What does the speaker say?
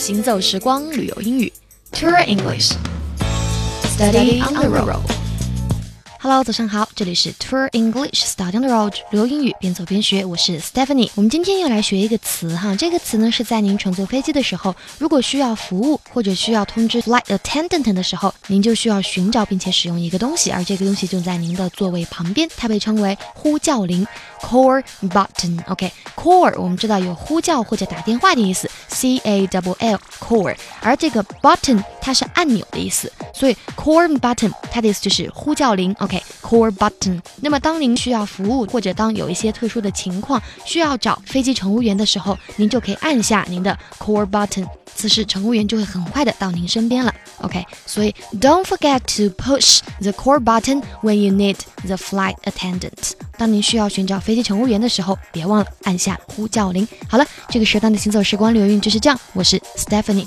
行走时光旅游英语，Tour English。Study on the road. Hello，早上好，这里是 Tour English Study on the Road，旅游英语边走边学，我是 Stephanie。我们今天要来学一个词哈，这个词呢是在您乘坐飞机的时候，如果需要服务或者需要通知 flight attendant 的时候，您就需要寻找并且使用一个东西，而这个东西就在您的座位旁边，它被称为呼叫铃 （call button）。OK，call 我们知道有呼叫或者打电话的意思 C A W L core，而这个 button 它是按钮的意思，所以 call button 它的意思就是呼叫铃。OK，call button。那么当您需要服务或者当有一些特殊的情况需要找飞机乘务员的时候，您就可以按下您的 core button，此时乘务员就会很快的到您身边了 ok 所以 don't forget to push the core button when you need the flight attendant 当您需要寻找飞机乘务员的时候别忘了按下呼叫铃好了这个时段的行走时光流运就是这样我是 stephanie